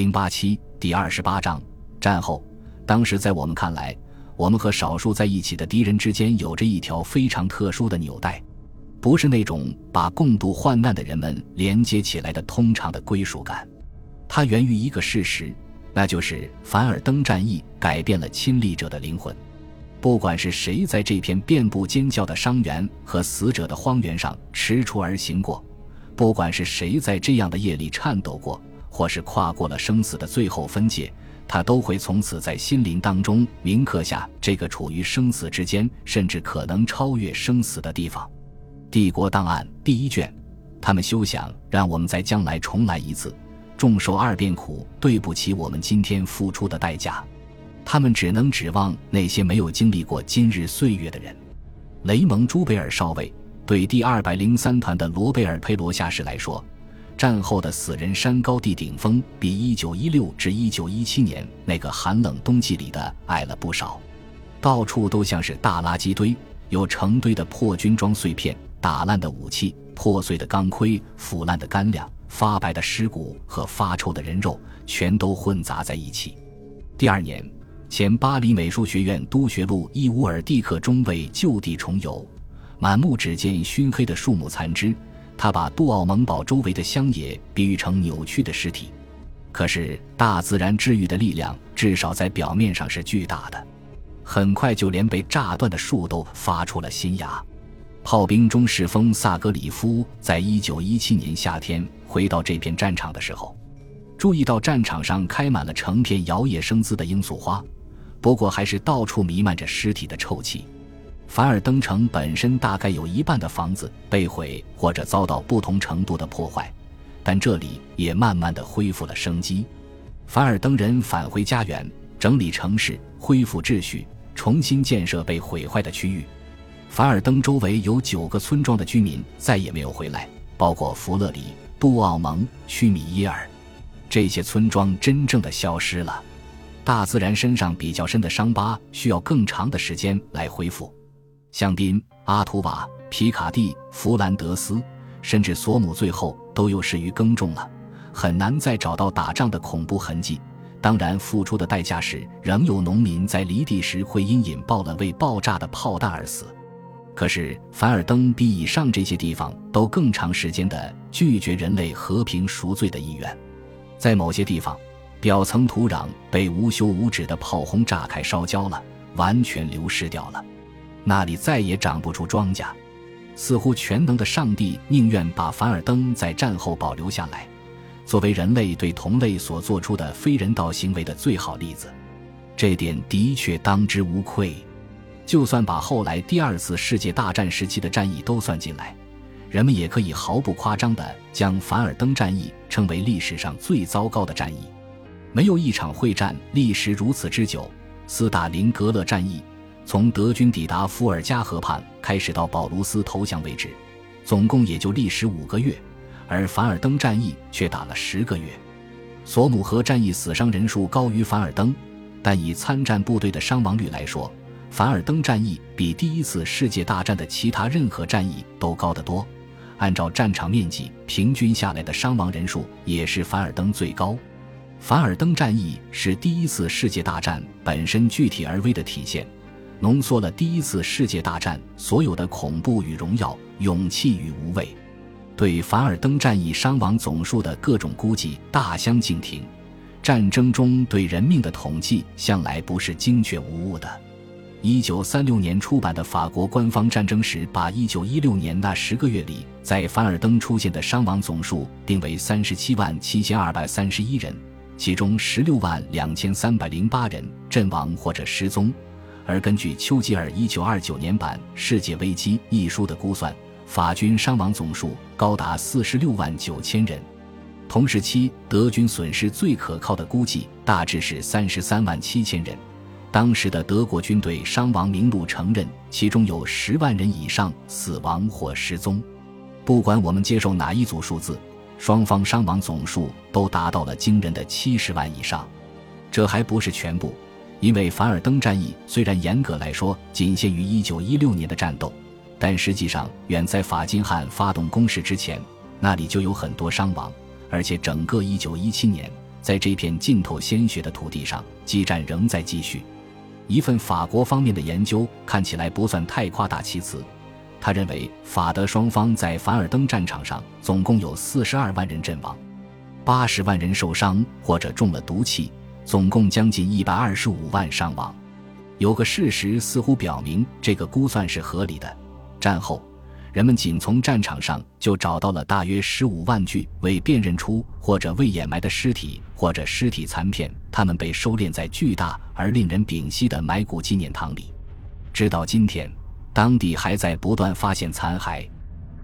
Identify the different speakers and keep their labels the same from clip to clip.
Speaker 1: 零八七第二十八章战后，当时在我们看来，我们和少数在一起的敌人之间有着一条非常特殊的纽带，不是那种把共度患难的人们连接起来的通常的归属感，它源于一个事实，那就是凡尔登战役改变了亲历者的灵魂。不管是谁在这片遍布尖叫的伤员和死者的荒原上踟蹰而行过，不管是谁在这样的夜里颤抖过。或是跨过了生死的最后分界，他都会从此在心灵当中铭刻下这个处于生死之间，甚至可能超越生死的地方。帝国档案第一卷，他们休想让我们在将来重来一次，众受二遍苦，对不起我们今天付出的代价。他们只能指望那些没有经历过今日岁月的人。雷蒙·朱贝尔少尉对第二百零三团的罗贝尔·佩罗下士来说。战后的死人山高地顶峰比1916至1917年那个寒冷冬季里的矮了不少，到处都像是大垃圾堆，有成堆的破军装碎片、打烂的武器、破碎的钢盔、腐烂的干粮、发白的尸骨和发臭的人肉，全都混杂在一起。第二年，前巴黎美术学院督学路伊乌尔蒂克中尉就地重游，满目只见熏黑的树木残枝。他把杜奥蒙堡周围的乡野比喻成扭曲的尸体，可是大自然治愈的力量至少在表面上是巨大的。很快就连被炸断的树都发出了新芽。炮兵中士风萨格里夫在一九一七年夏天回到这片战场的时候，注意到战场上开满了成片摇曳生姿的罂粟花，不过还是到处弥漫着尸体的臭气。凡尔登城本身大概有一半的房子被毁或者遭到不同程度的破坏，但这里也慢慢的恢复了生机。凡尔登人返回家园，整理城市，恢复秩序，重新建设被毁坏的区域。凡尔登周围有九个村庄的居民再也没有回来，包括弗勒里、杜奥蒙、屈米耶尔，这些村庄真正的消失了。大自然身上比较深的伤疤需要更长的时间来恢复。香槟、阿图瓦、皮卡蒂、弗兰德斯，甚至索姆，最后都又适于耕种了，很难再找到打仗的恐怖痕迹。当然，付出的代价是，仍有农民在犁地时会因引爆了未爆炸的炮弹而死。可是，凡尔登比以上这些地方都更长时间的拒绝人类和平赎罪的意愿。在某些地方，表层土壤被无休无止的炮轰炸开、烧焦了，完全流失掉了。那里再也长不出庄稼，似乎全能的上帝宁愿把凡尔登在战后保留下来，作为人类对同类所做出的非人道行为的最好例子。这点的确当之无愧。就算把后来第二次世界大战时期的战役都算进来，人们也可以毫不夸张地将凡尔登战役称为历史上最糟糕的战役。没有一场会战历时如此之久。斯大林格勒战役。从德军抵达伏尔加河畔开始到保卢斯投降为止，总共也就历时五个月，而凡尔登战役却打了十个月。索姆河战役死伤人数高于凡尔登，但以参战部队的伤亡率来说，凡尔登战役比第一次世界大战的其他任何战役都高得多。按照战场面积平均下来的伤亡人数，也是凡尔登最高。凡尔登战役是第一次世界大战本身具体而微的体现。浓缩了第一次世界大战所有的恐怖与荣耀、勇气与无畏。对凡尔登战役伤亡总数的各种估计大相径庭。战争中对人命的统计向来不是精确无误的。一九三六年出版的法国官方战争史把一九一六年那十个月里在凡尔登出现的伤亡总数定为三十七万七千二百三十一人，其中十六万两千三百零八人阵亡或者失踪。而根据丘吉尔1929年版《世界危机》一书的估算，法军伤亡总数高达46万9千人。同时期德军损失最可靠的估计大致是33万7千人。当时的德国军队伤亡名录承认，其中有10万人以上死亡或失踪。不管我们接受哪一组数字，双方伤亡总数都达到了惊人的70万以上。这还不是全部。因为凡尔登战役虽然严格来说仅限于1916年的战斗，但实际上远在法金汉发动攻势之前，那里就有很多伤亡，而且整个1917年在这片浸透鲜血的土地上，激战仍在继续。一份法国方面的研究看起来不算太夸大其词，他认为法德双方在凡尔登战场上总共有四十二万人阵亡，八十万人受伤或者中了毒气，总共将近一百二十五万伤亡。有个事实似乎表明这个估算是合理的：战后。人们仅从战场上就找到了大约十五万具未辨认出或者未掩埋的尸体，或者尸体残片。他们被收敛在巨大而令人屏息的埋骨纪念堂里，直到今天，当地还在不断发现残骸。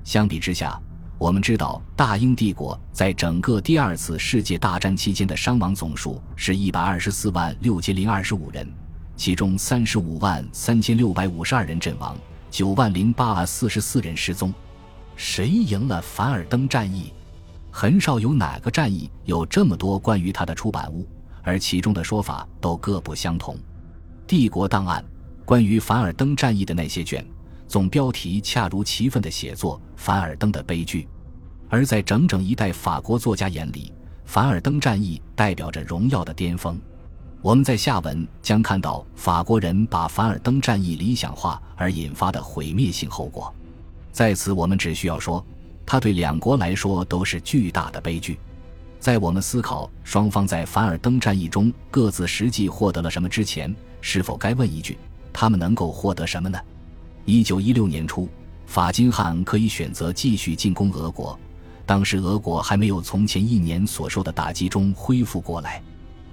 Speaker 1: 相比之下，我们知道大英帝国在整个第二次世界大战期间的伤亡总数是一百二十四万六千零二十五人，其中三十五万三千六百五十二人阵亡。九万零八百四十四人失踪，谁赢了凡尔登战役？很少有哪个战役有这么多关于他的出版物，而其中的说法都各不相同。帝国档案关于凡尔登战役的那些卷，总标题恰如其分的写作“凡尔登的悲剧”，而在整整一代法国作家眼里，凡尔登战役代表着荣耀的巅峰。我们在下文将看到法国人把凡尔登战役理想化而引发的毁灭性后果。在此，我们只需要说，它对两国来说都是巨大的悲剧。在我们思考双方在凡尔登战役中各自实际获得了什么之前，是否该问一句：他们能够获得什么呢？一九一六年初，法金汉可以选择继续进攻俄国，当时俄国还没有从前一年所受的打击中恢复过来。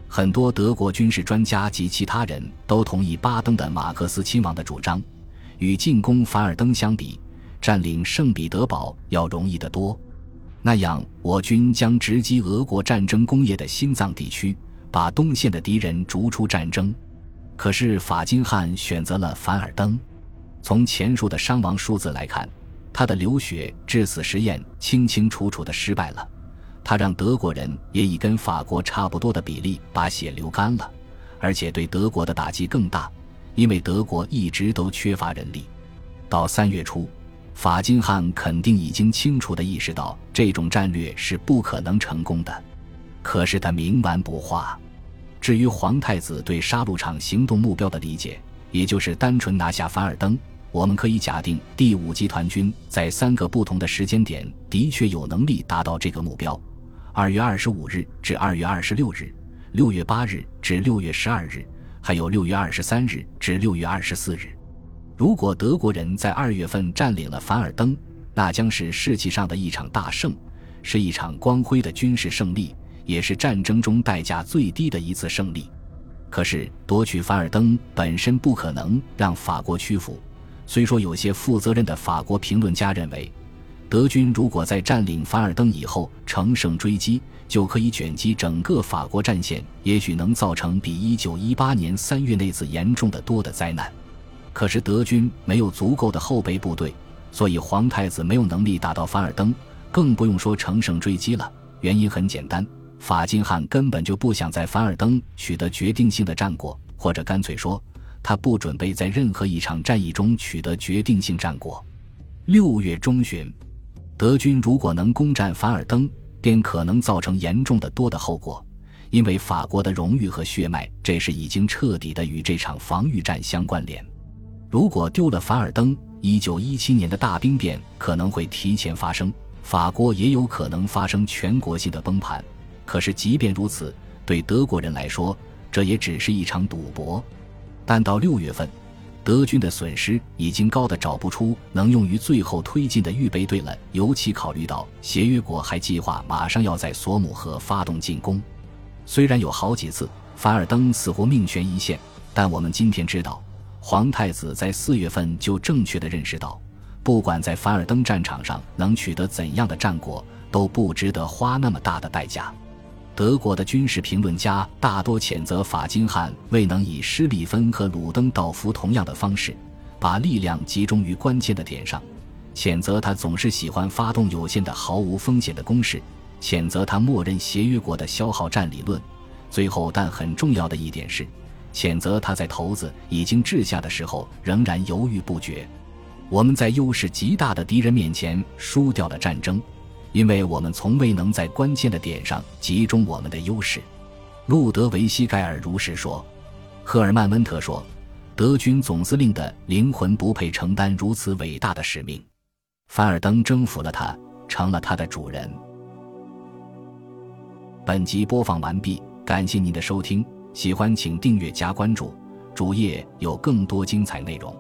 Speaker 1: 很多德国军事专家及其他人都同意巴登的马克思亲王的主张，与进攻凡尔登相比，占领圣彼得堡要容易得多。那样，我军将直击俄国战争工业的心脏地区，把东线的敌人逐出战争。可是法金汉选择了凡尔登。从前述的伤亡数字来看，他的流血致死实验清清楚楚的失败了。他让德国人也以跟法国差不多的比例把血流干了，而且对德国的打击更大，因为德国一直都缺乏人力。到三月初，法金汉肯定已经清楚地意识到这种战略是不可能成功的，可是他冥顽不化。至于皇太子对杀戮场行动目标的理解，也就是单纯拿下凡尔登，我们可以假定第五集团军在三个不同的时间点的确有能力达到这个目标。二月二十五日至二月二十六日，六月八日至六月十二日，还有六月二十三日至六月二十四日。如果德国人在二月份占领了凡尔登，那将是士气上的一场大胜，是一场光辉的军事胜利，也是战争中代价最低的一次胜利。可是夺取凡尔登本身不可能让法国屈服。虽说有些负责任的法国评论家认为。德军如果在占领凡尔登以后乘胜追击，就可以卷击整个法国战线，也许能造成比1918年3月那次严重的多的灾难。可是德军没有足够的后备部队，所以皇太子没有能力打到凡尔登，更不用说乘胜追击了。原因很简单，法金汉根本就不想在凡尔登取得决定性的战果，或者干脆说，他不准备在任何一场战役中取得决定性战果。六月中旬。德军如果能攻占凡尔登，便可能造成严重的多的后果，因为法国的荣誉和血脉这时已经彻底的与这场防御战相关联。如果丢了凡尔登，一九一七年的大兵变可能会提前发生，法国也有可能发生全国性的崩盘。可是即便如此，对德国人来说，这也只是一场赌博。但到六月份。德军的损失已经高的找不出能用于最后推进的预备队了，尤其考虑到协约国还计划马上要在索姆河发动进攻。虽然有好几次凡尔登似乎命悬一线，但我们今天知道，皇太子在四月份就正确的认识到，不管在凡尔登战场上能取得怎样的战果，都不值得花那么大的代价。德国的军事评论家大多谴责法金汉未能以施里芬和鲁登道夫同样的方式，把力量集中于关键的点上，谴责他总是喜欢发动有限的毫无风险的攻势，谴责他默认协约国的消耗战理论。最后，但很重要的一点是，谴责他在头子已经掷下的时候仍然犹豫不决。我们在优势极大的敌人面前输掉了战争。因为我们从未能在关键的点上集中我们的优势。路德维希·盖尔如是说。赫尔曼·温特说：“德军总司令的灵魂不配承担如此伟大的使命。”凡尔登征服了他，成了他的主人。本集播放完毕，感谢您的收听，喜欢请订阅加关注，主页有更多精彩内容。